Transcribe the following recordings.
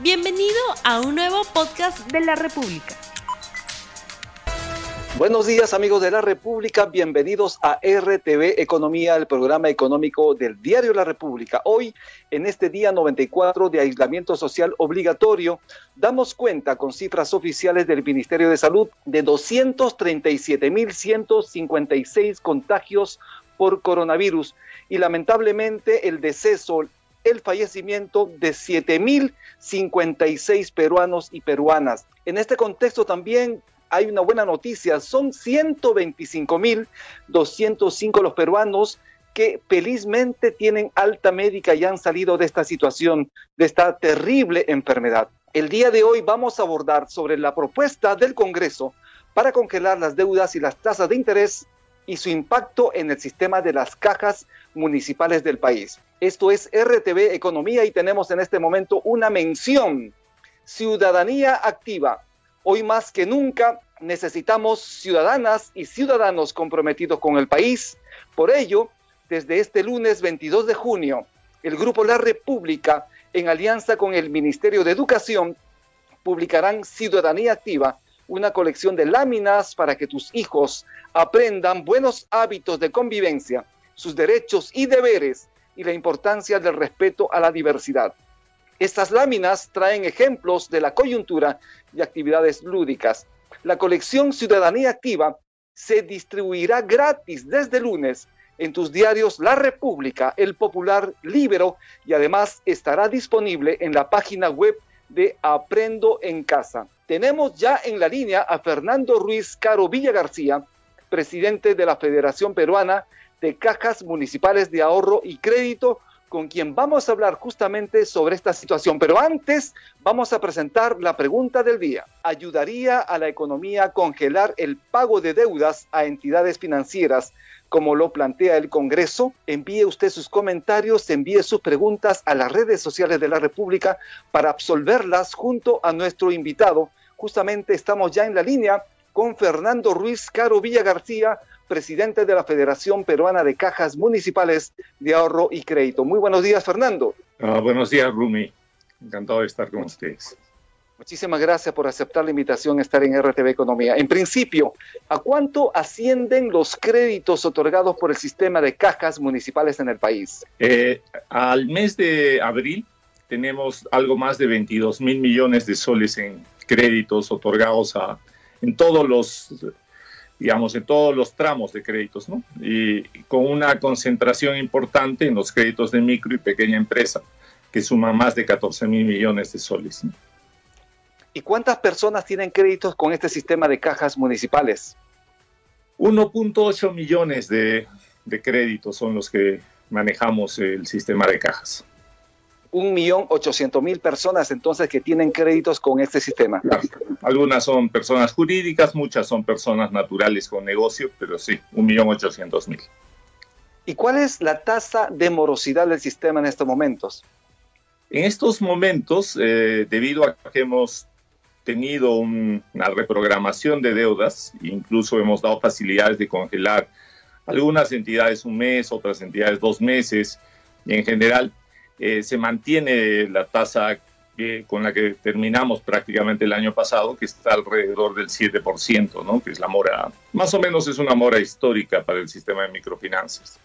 Bienvenido a un nuevo podcast de la República. Buenos días amigos de la República, bienvenidos a RTV Economía, el programa económico del diario La República. Hoy, en este día 94 de aislamiento social obligatorio, damos cuenta con cifras oficiales del Ministerio de Salud de 237.156 contagios por coronavirus y lamentablemente el deceso, el fallecimiento de 7.056 peruanos y peruanas. En este contexto también hay una buena noticia, son 125.205 los peruanos que felizmente tienen alta médica y han salido de esta situación, de esta terrible enfermedad. El día de hoy vamos a abordar sobre la propuesta del Congreso para congelar las deudas y las tasas de interés y su impacto en el sistema de las cajas municipales del país. Esto es RTV Economía y tenemos en este momento una mención. Ciudadanía activa. Hoy más que nunca necesitamos ciudadanas y ciudadanos comprometidos con el país. Por ello, desde este lunes 22 de junio, el Grupo La República, en alianza con el Ministerio de Educación, publicarán Ciudadanía Activa, una colección de láminas para que tus hijos aprendan buenos hábitos de convivencia, sus derechos y deberes y la importancia del respeto a la diversidad. Estas láminas traen ejemplos de la coyuntura y actividades lúdicas. La colección Ciudadanía Activa se distribuirá gratis desde lunes en tus diarios La República, El Popular, Libero y además estará disponible en la página web de Aprendo en Casa. Tenemos ya en la línea a Fernando Ruiz Caro Villa García, presidente de la Federación Peruana de Cajas Municipales de Ahorro y Crédito, con quien vamos a hablar justamente sobre esta situación. Pero antes vamos a presentar la pregunta del día. ¿Ayudaría a la economía congelar el pago de deudas a entidades financieras como lo plantea el Congreso. Envíe usted sus comentarios, envíe sus preguntas a las redes sociales de la República para absolverlas junto a nuestro invitado. Justamente estamos ya en la línea con Fernando Ruiz Caro Villa García, presidente de la Federación Peruana de Cajas Municipales de Ahorro y Crédito. Muy buenos días, Fernando. Ah, buenos días, Rumi. Encantado de estar con ustedes. Muchísimas gracias por aceptar la invitación a estar en RTV Economía. En principio, ¿a cuánto ascienden los créditos otorgados por el sistema de cajas municipales en el país? Eh, al mes de abril tenemos algo más de 22 mil millones de soles en créditos otorgados a, en todos los digamos, en todos los tramos de créditos, ¿no? Y con una concentración importante en los créditos de micro y pequeña empresa, que suman más de 14 mil millones de soles. ¿no? ¿Y cuántas personas tienen créditos con este sistema de cajas municipales? 1.8 millones de, de, créditos son los que manejamos el sistema de cajas. 1.800.000 personas entonces que tienen créditos con este sistema. Claro. Algunas son personas jurídicas, muchas son personas naturales con negocio, pero sí, 1.800.000. ¿Y cuál es la tasa de morosidad del sistema en estos momentos? En estos momentos, eh, debido a que hemos tenido un, una reprogramación de deudas, incluso hemos dado facilidades de congelar algunas entidades un mes, otras entidades dos meses, y en general eh, se mantiene la tasa que, con la que terminamos prácticamente el año pasado, que está alrededor del 7%, ¿no? que es la mora, más o menos es una mora histórica para el sistema de microfinanzas.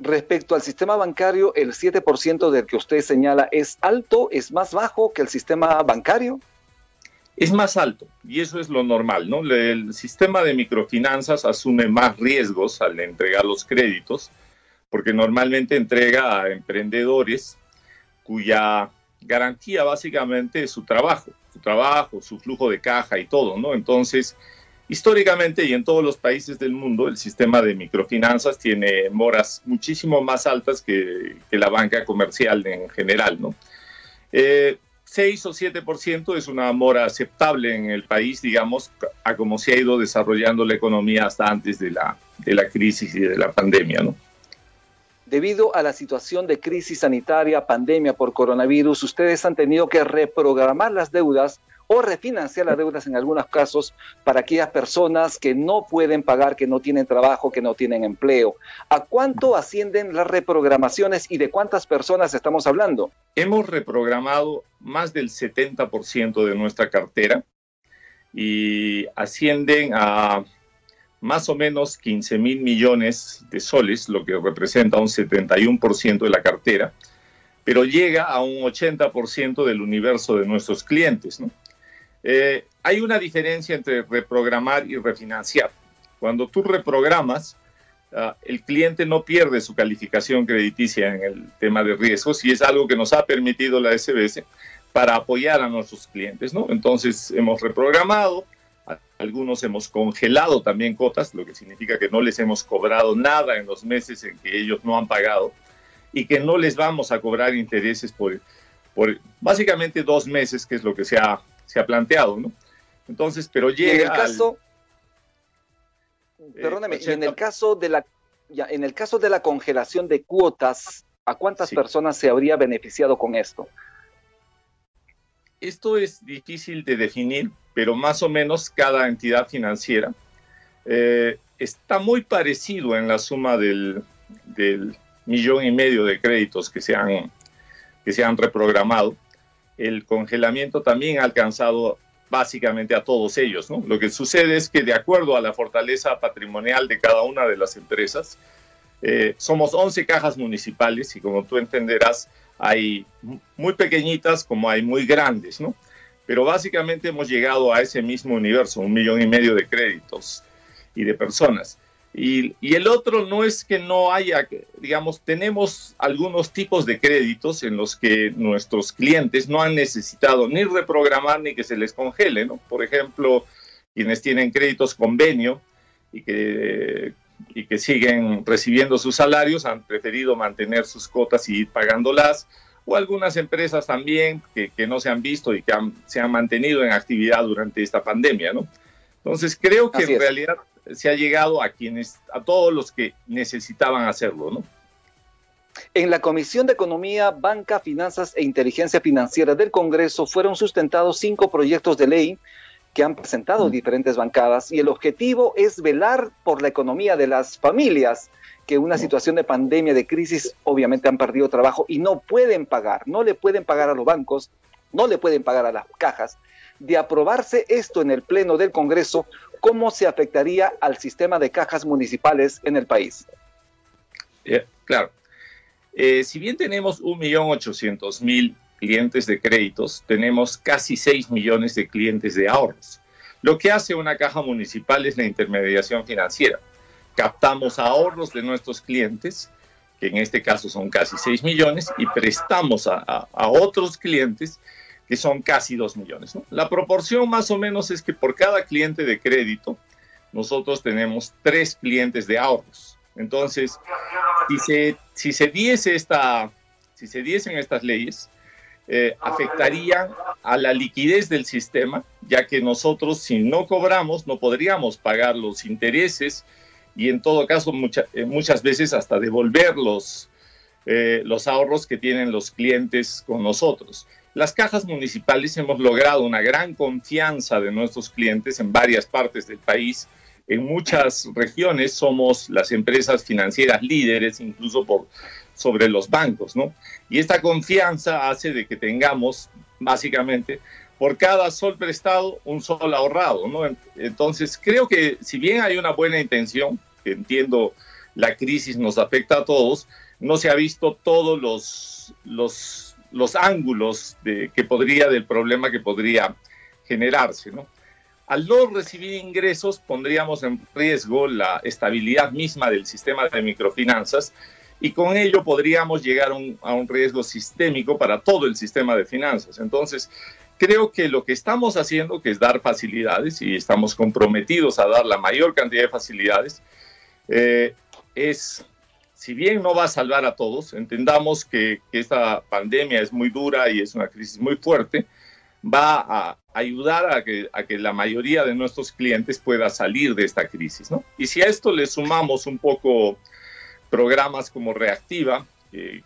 Respecto al sistema bancario, ¿el 7% del que usted señala es alto, es más bajo que el sistema bancario? es más alto y eso es lo normal, ¿no? El sistema de microfinanzas asume más riesgos al entregar los créditos porque normalmente entrega a emprendedores cuya garantía básicamente es su trabajo, su trabajo, su flujo de caja y todo, ¿no? Entonces, históricamente y en todos los países del mundo, el sistema de microfinanzas tiene moras muchísimo más altas que, la banca comercial en general, ¿no? Eh, 6 o 7% es una mora aceptable en el país, digamos, a como se ha ido desarrollando la economía hasta antes de la, de la crisis y de la pandemia, ¿no? Debido a la situación de crisis sanitaria, pandemia por coronavirus, ustedes han tenido que reprogramar las deudas o refinanciar las deudas en algunos casos para aquellas personas que no pueden pagar, que no tienen trabajo, que no tienen empleo. ¿A cuánto ascienden las reprogramaciones y de cuántas personas estamos hablando? Hemos reprogramado más del 70% de nuestra cartera y ascienden a más o menos 15 mil millones de soles, lo que representa un 71% de la cartera, pero llega a un 80% del universo de nuestros clientes. ¿no? Eh, hay una diferencia entre reprogramar y refinanciar. Cuando tú reprogramas, ah, el cliente no pierde su calificación crediticia en el tema de riesgos y es algo que nos ha permitido la SBS para apoyar a nuestros clientes. Entonces hemos reprogramado, algunos hemos congelado también cotas, lo que significa que no les hemos cobrado nada en los meses en que ellos no han pagado y que no les vamos a cobrar intereses por, por básicamente dos meses, que es lo que se ha se ha planteado, ¿no? Entonces, pero llega. en el caso, perdóname, eh, en el caso de la, ya, en el caso de la congelación de cuotas, ¿a cuántas personas se habría beneficiado con esto? Esto es difícil de definir, pero más o menos cada entidad financiera eh, está muy parecido en la suma del, millón y medio de créditos que se han, que se han reprogramado el congelamiento también ha alcanzado básicamente a todos ellos. ¿no? Lo que sucede es que de acuerdo a la fortaleza patrimonial de cada una de las empresas, eh, somos 11 cajas municipales y como tú entenderás, hay muy pequeñitas como hay muy grandes, ¿no? Pero básicamente hemos llegado a ese mismo universo, un millón y medio de créditos y de personas. Y, el otro no es que no haya, digamos, tenemos algunos tipos de créditos en los que nuestros clientes no han necesitado ni reprogramar ni que se les congele, ¿no? Por ejemplo, quienes tienen créditos convenio y que, y que siguen recibiendo sus salarios han preferido mantener sus cotas y ir pagándolas, o algunas empresas también que, que no se han visto y que se han mantenido en actividad durante esta pandemia, ¿no? Entonces creo que en realidad se ha llegado a quienes, a todos los que necesitaban hacerlo, ¿no? En la Comisión de Economía, Banca, Finanzas e Inteligencia Financiera del Congreso fueron sustentados cinco proyectos de ley que han presentado diferentes bancadas y el objetivo es velar por la economía de las familias que en una situación de pandemia, de crisis, obviamente han perdido trabajo y no pueden pagar, no le pueden pagar a los bancos, no le pueden pagar a las cajas. De aprobarse esto en el Pleno del Congreso, ¿cómo se afectaría al sistema de cajas municipales en el país? Eh, claro. Eh, si bien tenemos 1.800.000 clientes de créditos, tenemos casi 6 millones de clientes de ahorros. Lo que hace una caja municipal es la intermediación financiera. Captamos ahorros de nuestros clientes, que en este caso son casi 6 millones, y prestamos a, otros clientes que son casi 2 millones. La proporción más o menos es que por cada cliente de crédito, nosotros tenemos tres clientes de ahorros. Entonces, si se, si se diese esta, si se diesen estas leyes, eh, afectarían a la liquidez del sistema, ya que nosotros si no cobramos no podríamos pagar los intereses y en todo caso eh, muchas veces hasta devolver los, eh, los ahorros que tienen los clientes con nosotros. Las cajas municipales hemos logrado una gran confianza de nuestros clientes en varias partes del país. En muchas regiones somos las empresas financieras líderes, incluso por sobre los bancos, ¿no? Y esta confianza hace de que tengamos, básicamente, por cada sol prestado, un sol ahorrado, ¿no? Entonces, creo que si bien hay una buena intención, entiendo la crisis nos afecta a todos, no se ha visto todos los, los los ángulos de, que podría, del problema que podría generarse. ¿no? Al no recibir ingresos, pondríamos en riesgo la estabilidad misma del sistema de microfinanzas y con ello podríamos llegar a un riesgo sistémico para todo el sistema de finanzas. Entonces, creo que lo que estamos haciendo, que es dar facilidades, y estamos comprometidos a dar la mayor cantidad de facilidades, eh, es si bien no va a salvar a todos, entendamos que, esta pandemia es muy dura y es una crisis muy fuerte, va a ayudar a que, a que la mayoría de nuestros clientes pueda salir de esta crisis. ¿no? Y si a esto le sumamos un poco programas como Reactiva, que,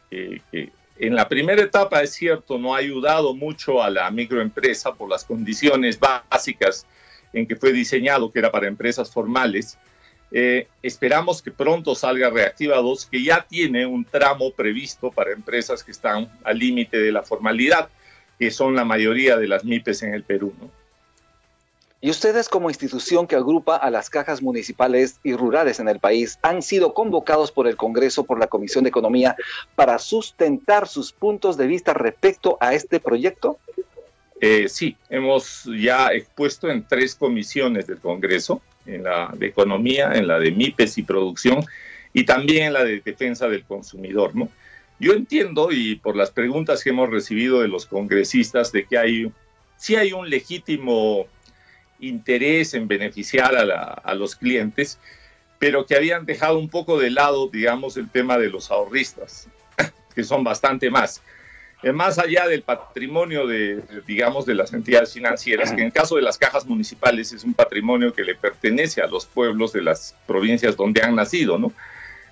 en la primera etapa, es cierto, no ha ayudado mucho a la microempresa por las condiciones básicas en que fue diseñado, que era para empresas formales. Eh, esperamos que pronto salga Reactiva 2, que ya tiene un tramo previsto para empresas que están al límite de la formalidad, que son la mayoría de las MIPES en el Perú. ¿no? Y ustedes como institución que agrupa a las cajas municipales y rurales en el país han sido convocados por el Congreso, por la Comisión de Economía, para sustentar sus puntos de vista respecto a este proyecto. Eh, sí, hemos ya expuesto en tres comisiones del Congreso, en la de Economía, en la de MIPES y Producción y también en la de Defensa del Consumidor. ¿no? Yo entiendo, y por las preguntas que hemos recibido de los congresistas, de que hay, sí hay un legítimo interés en beneficiar a, los clientes, pero que habían dejado un poco de lado, digamos, el tema de los ahorristas, que son bastante más. Más allá del patrimonio de, digamos, de las entidades financieras, que en el caso de las cajas municipales es un patrimonio que le pertenece a los pueblos de las provincias donde han nacido, ¿no?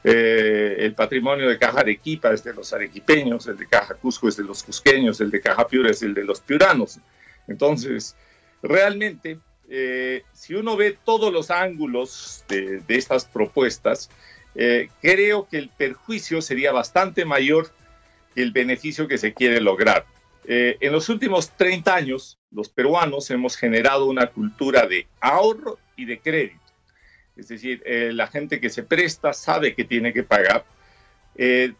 Eh, el patrimonio de Caja Arequipa es de los arequipeños, el de Caja Cusco es de los cusqueños, el de Caja Piura es el de los piuranos. Entonces, realmente eh, si uno ve todos los ángulos de, estas propuestas, eh, creo que el perjuicio sería bastante mayor el beneficio que se quiere lograr. Eh, en los últimos 30 años, los peruanos hemos generado una cultura de ahorro y de crédito. Es decir, la gente que se presta sabe que tiene que pagar.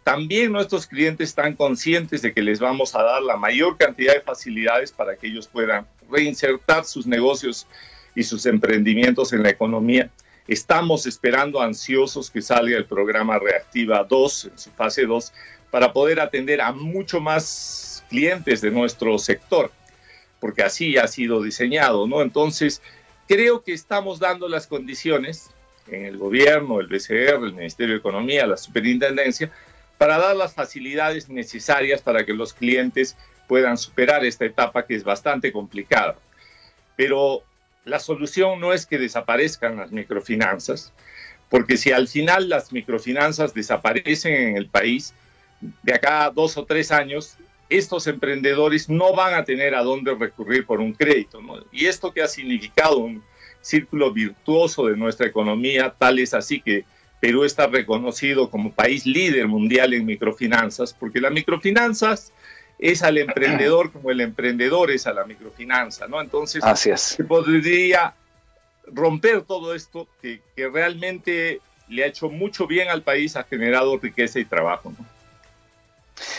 también nuestros clientes están conscientes de que les vamos a dar la mayor cantidad de facilidades para que ellos puedan reinsertar sus negocios y sus emprendimientos en la economía. Estamos esperando ansiosos que salga el programa Reactiva 2 en su fase 2 para poder atender a mucho más clientes de nuestro sector, porque así ha sido diseñado, ¿no? Entonces, creo que estamos dando las condiciones en el gobierno, el BCR, el Ministerio de Economía, la Superintendencia, para dar las facilidades necesarias para que los clientes puedan superar esta etapa que es bastante complicada. Pero la solución no es que desaparezcan las microfinanzas, porque si al final las microfinanzas desaparecen en el país, de acá a dos o tres años, estos emprendedores no van a tener a dónde recurrir por un crédito. Y esto que ha significado un círculo virtuoso de nuestra economía, tal es así que Perú está reconocido como país líder mundial en microfinanzas, porque las microfinanzas es al emprendedor como el emprendedor es a la microfinanza, ¿no? Entonces, se podría romper todo esto que, realmente le ha hecho mucho bien al país, ha generado riqueza y trabajo, ¿no?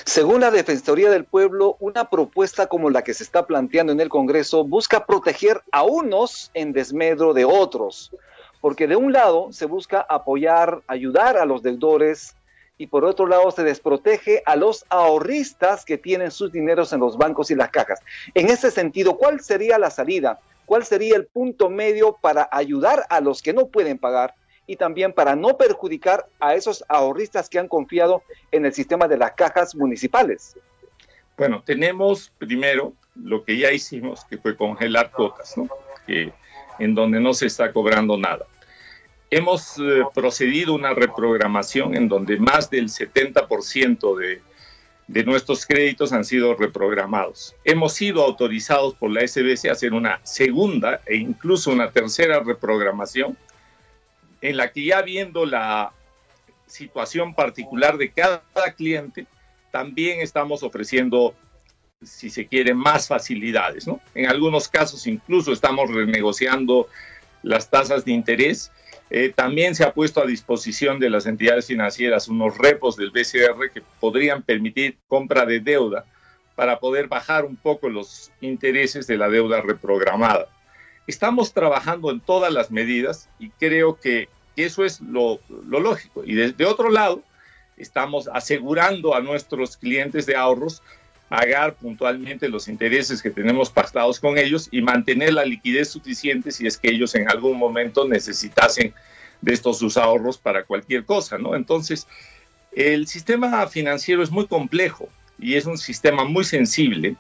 Según la Defensoría del Pueblo, una propuesta como la que se está planteando en el Congreso busca proteger a unos en desmedro de otros, porque de un lado se busca apoyar, ayudar a los deudores y por otro lado se desprotege a los ahorristas que tienen sus dineros en los bancos y las cajas. En ese sentido, ¿cuál sería la salida? ¿Cuál sería el punto medio para ayudar a los que no pueden pagar y también para no perjudicar a esos ahorristas que han confiado en el sistema de las cajas municipales? Bueno, tenemos primero lo que ya hicimos, que fue congelar cuotas, ¿no? que, en donde no se está cobrando nada hemos eh, procedido una reprogramación en donde más del 70% de, de nuestros créditos han sido reprogramados. Hemos sido autorizados por la SBC a hacer una segunda e incluso una tercera reprogramación en la que ya viendo la situación particular de cada cliente, también estamos ofreciendo, si se quiere, más facilidades. En algunos casos incluso estamos renegociando las tasas de interés eh, también se ha puesto a disposición de las entidades financieras unos repos del BCR que podrían permitir compra de deuda para poder bajar un poco los intereses de la deuda reprogramada. Estamos trabajando en todas las medidas y creo que eso es lo, lógico. Y de otro lado, estamos asegurando a nuestros clientes de ahorros pagar puntualmente los intereses que tenemos pactados con ellos y mantener la liquidez suficiente si es que ellos en algún momento necesitasen de estos sus ahorros para cualquier cosa, ¿no? Entonces, el sistema financiero es muy complejo y es un sistema muy sensible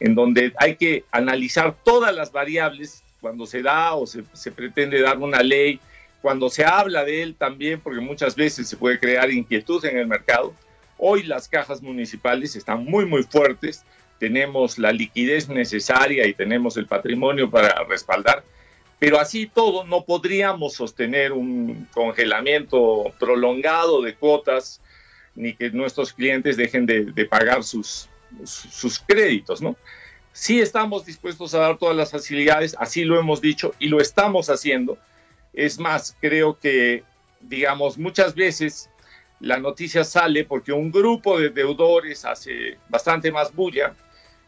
en donde hay que analizar todas las variables cuando se da o se, se pretende dar una ley, cuando se habla de él también, porque muchas veces se puede crear inquietud en el mercado Hoy las cajas municipales están muy, muy fuertes, tenemos la liquidez necesaria y tenemos el patrimonio para respaldar, pero así todo no podríamos sostener un congelamiento prolongado de cuotas ni que nuestros clientes dejen de, de pagar sus, sus créditos, ¿no? Sí estamos dispuestos a dar todas las facilidades, así lo hemos dicho y lo estamos haciendo. Es más, creo que, digamos, muchas veces la noticia sale porque un grupo de deudores hace bastante más bulla.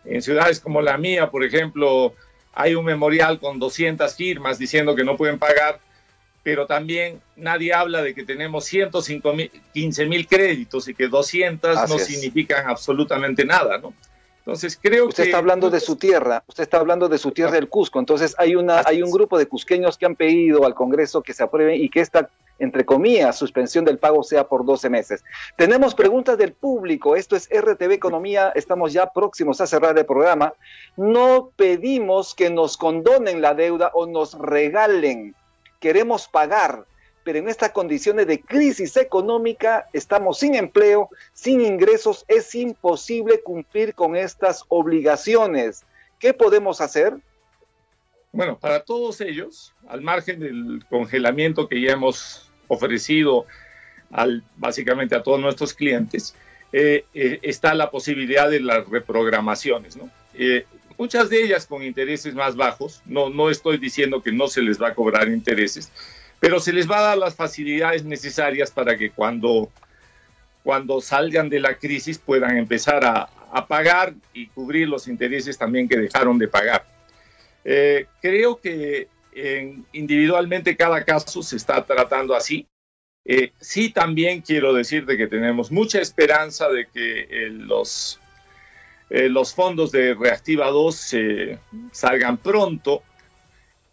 En ciudades como la mía, por ejemplo, hay un memorial con 200 firmas diciendo que no pueden pagar, pero también nadie habla de que tenemos 115 mil créditos y que 200 no significan absolutamente nada, ¿no? Entonces creo usted está hablando de su tierra, usted está hablando de su tierra del Cusco. Entonces hay una hay un grupo de cusqueños que han pedido al Congreso que se apruebe y que esta entre comillas suspensión del pago sea por 12 meses. Tenemos preguntas del público. Esto es RTV Economía. Estamos ya próximos a cerrar el programa. No pedimos que nos condonen la deuda o nos regalen. Queremos pagar pero en estas condiciones de crisis económica estamos sin empleo, sin ingresos, es imposible cumplir con estas obligaciones. ¿Qué podemos hacer? Bueno, para todos ellos, al margen del congelamiento que ya hemos ofrecido básicamente a todos nuestros clientes, eh, eh, está la posibilidad de las reprogramaciones, ¿no? Eh, muchas de ellas con intereses más bajos, no, no estoy diciendo que no se les va a cobrar intereses, pero se les va a dar las facilidades necesarias para que cuando, cuando salgan de la crisis puedan empezar a, pagar y cubrir los intereses también que dejaron de pagar. Eh, creo que individualmente cada caso se está tratando así. Eh, sí también quiero decirte que tenemos mucha esperanza de que eh, los, los fondos de Reactiva 2 salgan pronto,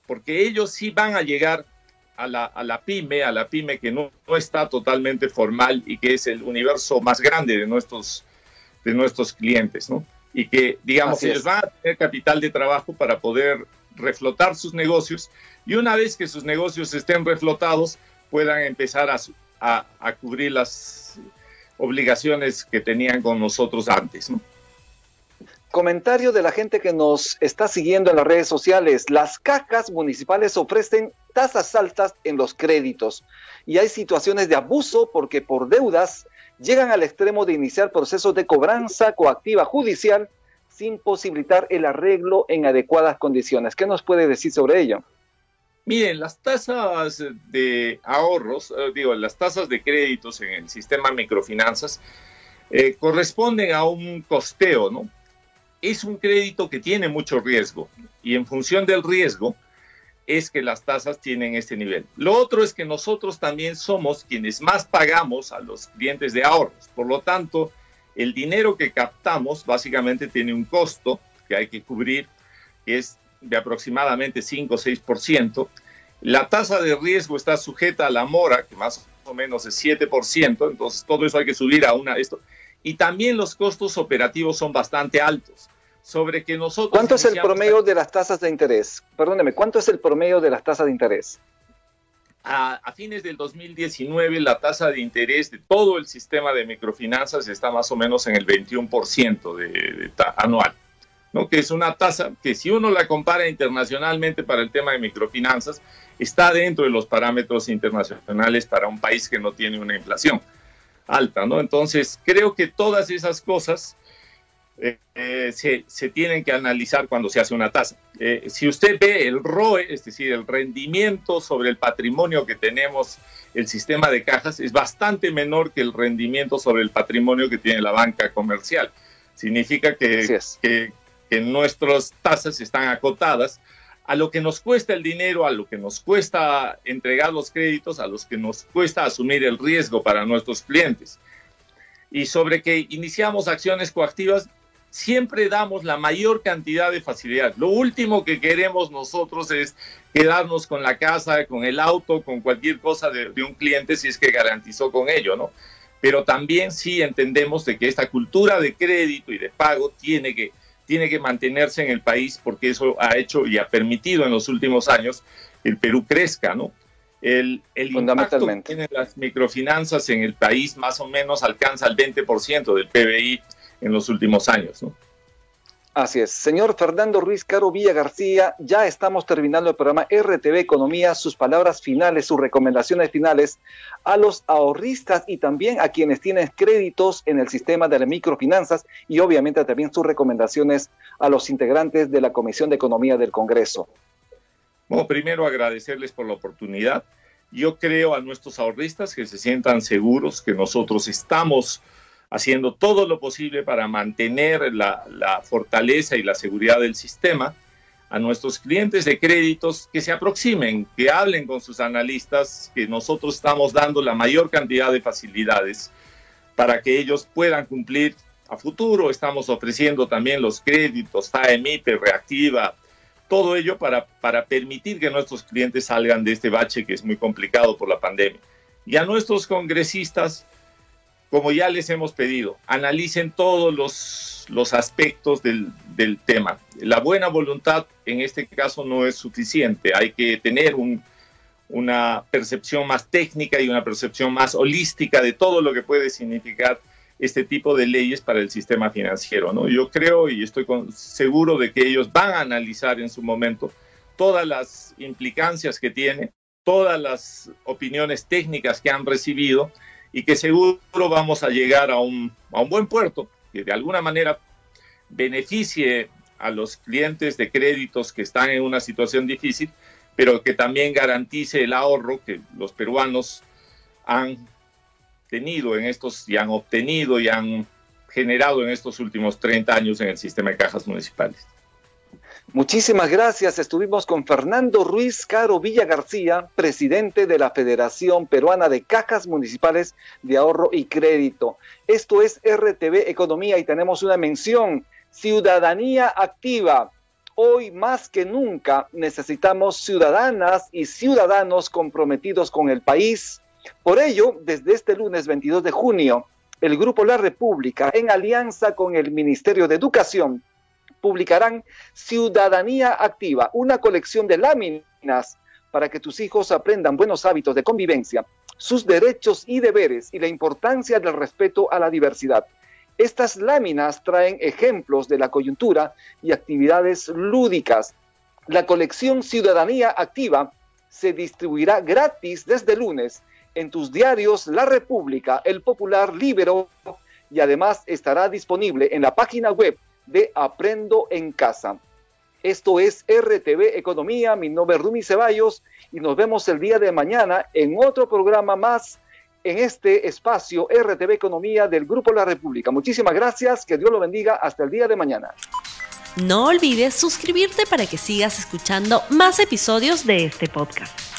porque ellos sí van a llegar a la, pyme, a la pyme que no, está totalmente formal y que es el universo más grande de nuestros, de nuestros clientes, ¿no? Y que, digamos, ellos van a tener capital de trabajo para poder reflotar sus negocios y una vez que sus negocios estén reflotados, puedan empezar a, a cubrir las obligaciones que tenían con nosotros antes, ¿no? Comentario de la gente que nos está siguiendo en las redes sociales. Las cajas municipales ofrecen tasas altas en los créditos y hay situaciones de abuso porque por deudas llegan al extremo de iniciar procesos de cobranza coactiva judicial sin posibilitar el arreglo en adecuadas condiciones. ¿Qué nos puede decir sobre ello? Miren, las tasas de ahorros, eh, digo, las tasas de créditos en el sistema microfinanzas eh, corresponden a un costeo, ¿no? es un crédito que tiene mucho riesgo y en función del riesgo es que las tasas tienen este nivel. Lo otro es que nosotros también somos quienes más pagamos a los clientes de ahorros. Por lo tanto, el dinero que captamos básicamente tiene un costo que hay que cubrir, que es de aproximadamente 5 o 6%. La tasa de riesgo está sujeta a la mora, que más o menos es 7%, entonces todo eso hay que subir a una... Esto. Y también los costos operativos son bastante altos sobre que nosotros... ¿Cuánto es el promedio de las tasas de interés? Perdóneme, ¿cuánto es el promedio de las tasas de interés? A, fines del 2019 la tasa de interés de todo el sistema de microfinanzas está más o menos en el 21% de, anual, ¿no? que es una tasa que si uno la compara internacionalmente para el tema de microfinanzas, está dentro de los parámetros internacionales para un país que no tiene una inflación alta. ¿no? Entonces, creo que todas esas cosas eh, se, tienen que analizar cuando se hace una tasa. Eh, si usted ve el ROE, es decir, el rendimiento sobre el patrimonio que tenemos el sistema de cajas, es bastante menor que el rendimiento sobre el patrimonio que tiene la banca comercial. Significa que, que, que nuestras tasas están acotadas a lo que nos cuesta el dinero, a lo que nos cuesta entregar los créditos, a los que nos cuesta asumir el riesgo para nuestros clientes. Y sobre que iniciamos acciones coactivas, siempre damos la mayor cantidad de facilidad. Lo último que queremos nosotros es quedarnos con la casa, con el auto, con cualquier cosa de, un cliente si es que garantizó con ello, ¿no? Pero también sí entendemos de que esta cultura de crédito y de pago tiene que, tiene que mantenerse en el país porque eso ha hecho y ha permitido en los últimos años que el Perú crezca, ¿no? El, el impacto que tienen las microfinanzas en el país más o menos alcanza el 20% del PBI en los últimos años. ¿no? Así es. Señor Fernando Ruiz Caro Villa García, ya estamos terminando el programa RTV Economía, sus palabras finales, sus recomendaciones finales a los ahorristas y también a quienes tienen créditos en el sistema de las microfinanzas y obviamente también sus recomendaciones a los integrantes de la Comisión de Economía del Congreso. Bueno, primero agradecerles por la oportunidad. Yo creo a nuestros ahorristas que se sientan seguros que nosotros estamos haciendo todo lo posible para mantener la, fortaleza y la seguridad del sistema, a nuestros clientes de créditos que se aproximen, que hablen con sus analistas, que nosotros estamos dando la mayor cantidad de facilidades para que ellos puedan cumplir a futuro. Estamos ofreciendo también los créditos, FAEMIPE, Reactiva, todo ello para, para permitir que nuestros clientes salgan de este bache que es muy complicado por la pandemia. Y a nuestros congresistas, como ya les hemos pedido, analicen todos los, los aspectos del, del, tema. La buena voluntad en este caso no es suficiente, hay que tener un, una percepción más técnica y una percepción más holística de todo lo que puede significar este tipo de leyes para el sistema financiero. ¿no? Yo creo y estoy seguro de que ellos van a analizar en su momento todas las implicancias que tiene, todas las opiniones técnicas que han recibido y que seguro vamos a llegar a un, a un buen puerto que de alguna manera beneficie a los clientes de créditos que están en una situación difícil, pero que también garantice el ahorro que los peruanos han tenido en estos y han obtenido y han generado en estos últimos 30 años en el sistema de cajas municipales. Muchísimas gracias. Estuvimos con Fernando Ruiz Caro Villa García, presidente de la Federación Peruana de Cajas Municipales de Ahorro y Crédito. Esto es RTV Economía y tenemos una mención, ciudadanía activa. Hoy más que nunca necesitamos ciudadanas y ciudadanos comprometidos con el país. Por ello, desde este lunes 22 de junio, el Grupo La República, en alianza con el Ministerio de Educación, publicarán Ciudadanía Activa, una colección de láminas para que tus hijos aprendan buenos hábitos de convivencia, sus derechos y deberes y la importancia del respeto a la diversidad. Estas láminas traen ejemplos de la coyuntura y actividades lúdicas. La colección Ciudadanía Activa se distribuirá gratis desde lunes en tus diarios La República, El Popular, Libero y además estará disponible en la página web de Aprendo en Casa. Esto es RTV Economía, mi nombre es Rumi Ceballos y nos vemos el día de mañana en otro programa más en este espacio RTV Economía del Grupo La República. Muchísimas gracias, que Dios lo bendiga, hasta el día de mañana. No olvides suscribirte para que sigas escuchando más episodios de este podcast.